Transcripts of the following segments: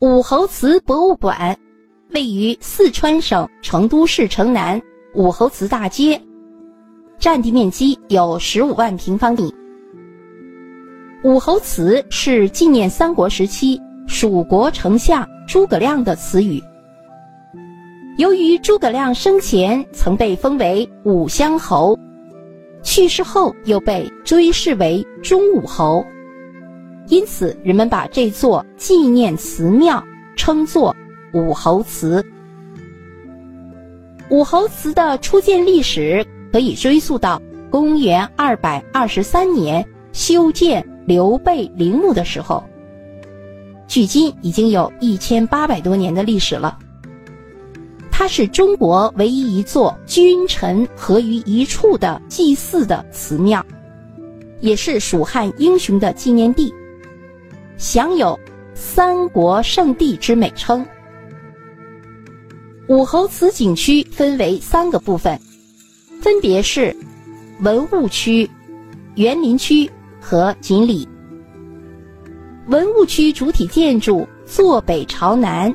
武侯祠博物馆位于四川省成都市城南武侯祠大街，占地面积有十五万平方米。武侯祠是纪念三国时期蜀国丞相诸葛亮的词语。由于诸葛亮生前曾被封为武乡侯，去世后又被追谥为忠武侯，因此人们把这座纪念祠庙称作武侯祠。武侯祠的初建历史可以追溯到公元二百二十三年修建刘备陵墓的时候，距今已经有一千八百多年的历史了。它是中国唯一一座君臣合于一处的祭祀的祠庙，也是蜀汉英雄的纪念地，享有“三国圣地”之美称。武侯祠景区分为三个部分，分别是文物区、园林区和锦里。文物区主体建筑坐北朝南，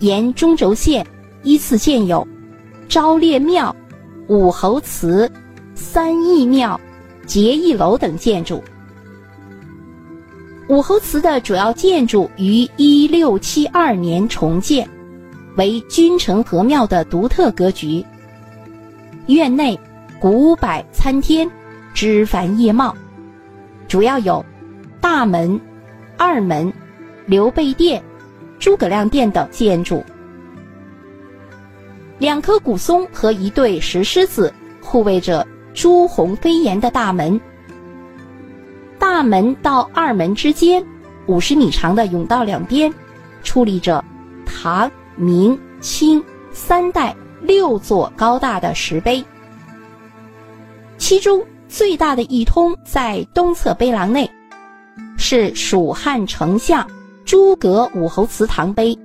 沿中轴线。依次建有昭烈庙、武侯祠、三义庙、结义楼等建筑。武侯祠的主要建筑于一六七二年重建，为君臣合庙的独特格局。院内古柏参天，枝繁叶茂，主要有大门、二门、刘备殿、诸葛亮殿等建筑。两棵古松和一对石狮子护卫着朱红飞檐的大门。大门到二门之间，五十米长的甬道两边，矗立着唐、明、清三代六座高大的石碑。其中最大的一通在东侧碑廊内，是蜀汉丞相诸葛武侯祠堂碑。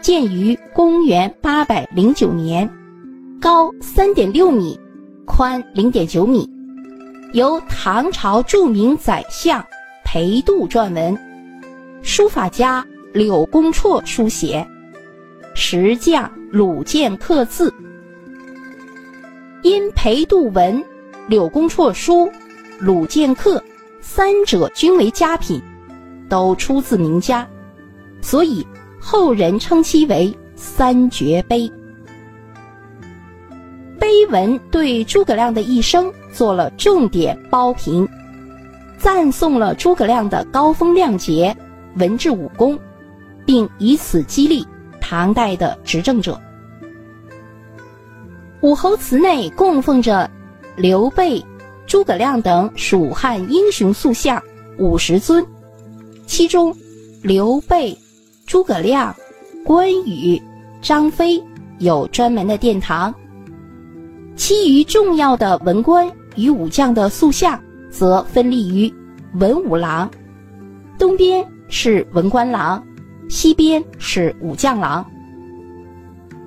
建于公元八百零九年，高三点六米，宽零点九米，由唐朝著名宰相裴度撰文，书法家柳公绰书写，石匠鲁建刻字。因裴度文、柳公绰书、鲁建刻三者均为佳品，都出自名家，所以。后人称其为三绝碑。碑文对诸葛亮的一生做了重点褒评，赞颂了诸葛亮的高风亮节、文治武功，并以此激励唐代的执政者。武侯祠内供奉着刘备、诸葛亮等蜀汉英雄塑像五十尊，其中刘备。诸葛亮、关羽、张飞有专门的殿堂，其余重要的文官与武将的塑像则分立于文武廊，东边是文官廊，西边是武将廊。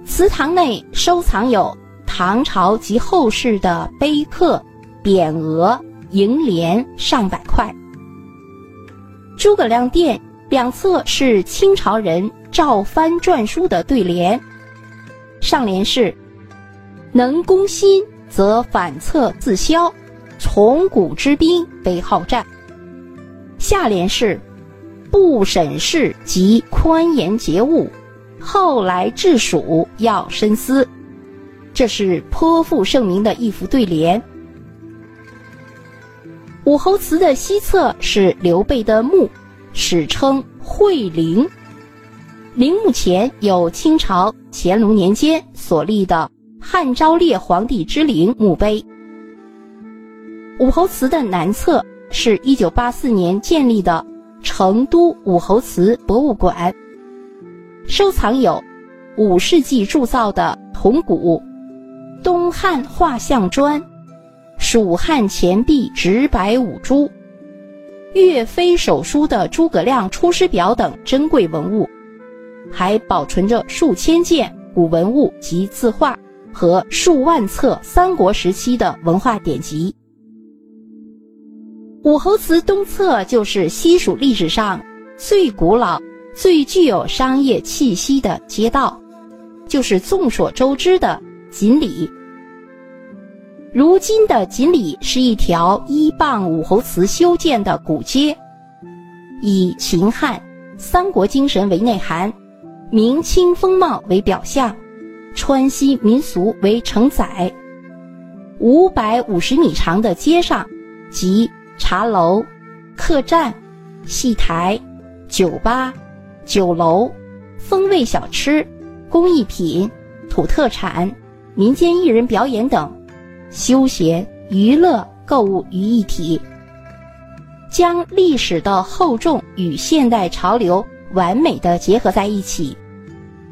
祠堂内收藏有唐朝及后世的碑刻、匾额、楹联上百块。诸葛亮殿。两侧是清朝人赵藩篆书的对联，上联是“能攻心，则反侧自消，从古之兵非好战”，下联是“不审事及宽严节物，后来治蜀要深思”，这是颇负盛名的一副对联。武侯祠的西侧是刘备的墓。史称惠陵，陵墓前有清朝乾隆年间所立的汉昭烈皇帝之陵墓碑。武侯祠的南侧是一九八四年建立的成都武侯祠博物馆，收藏有五世纪铸造的铜鼓、东汉画像砖、蜀汉钱币直白五铢。岳飞手书的诸葛亮出师表等珍贵文物，还保存着数千件古文物及字画和数万册三国时期的文化典籍。武侯祠东侧就是西蜀历史上最古老、最具有商业气息的街道，就是众所周知的锦里。如今的锦里是一条依傍武侯祠修建的古街，以秦汉、三国精神为内涵，明清风貌为表象，川西民俗为承载。五百五十米长的街上，集茶楼、客栈、戏台、酒吧。酒楼、风味小吃、工艺品、土特产、民间艺人表演等，休闲、娱乐、购物于一体，将历史的厚重与现代潮流完美的结合在一起，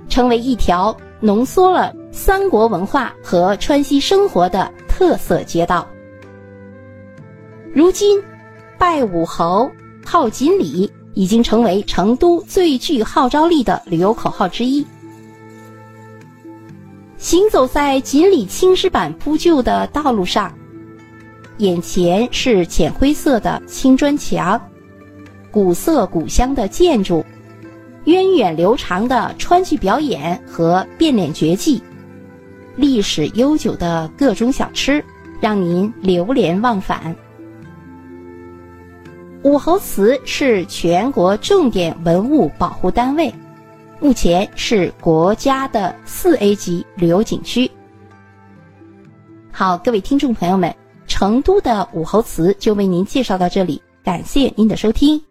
成为一条浓缩了三国文化和川西生活的特色街道。如今，拜武侯、好锦鲤。已经成为成都最具号召力的旅游口号之一。行走在锦里青石板铺就的道路上，眼前是浅灰色的青砖墙，古色古香的建筑，源远流长的川剧表演和变脸绝技，历史悠久的各种小吃，让您流连忘返。武侯祠是全国重点文物保护单位，目前是国家的四 A 级旅游景区。好，各位听众朋友们，成都的武侯祠就为您介绍到这里，感谢您的收听。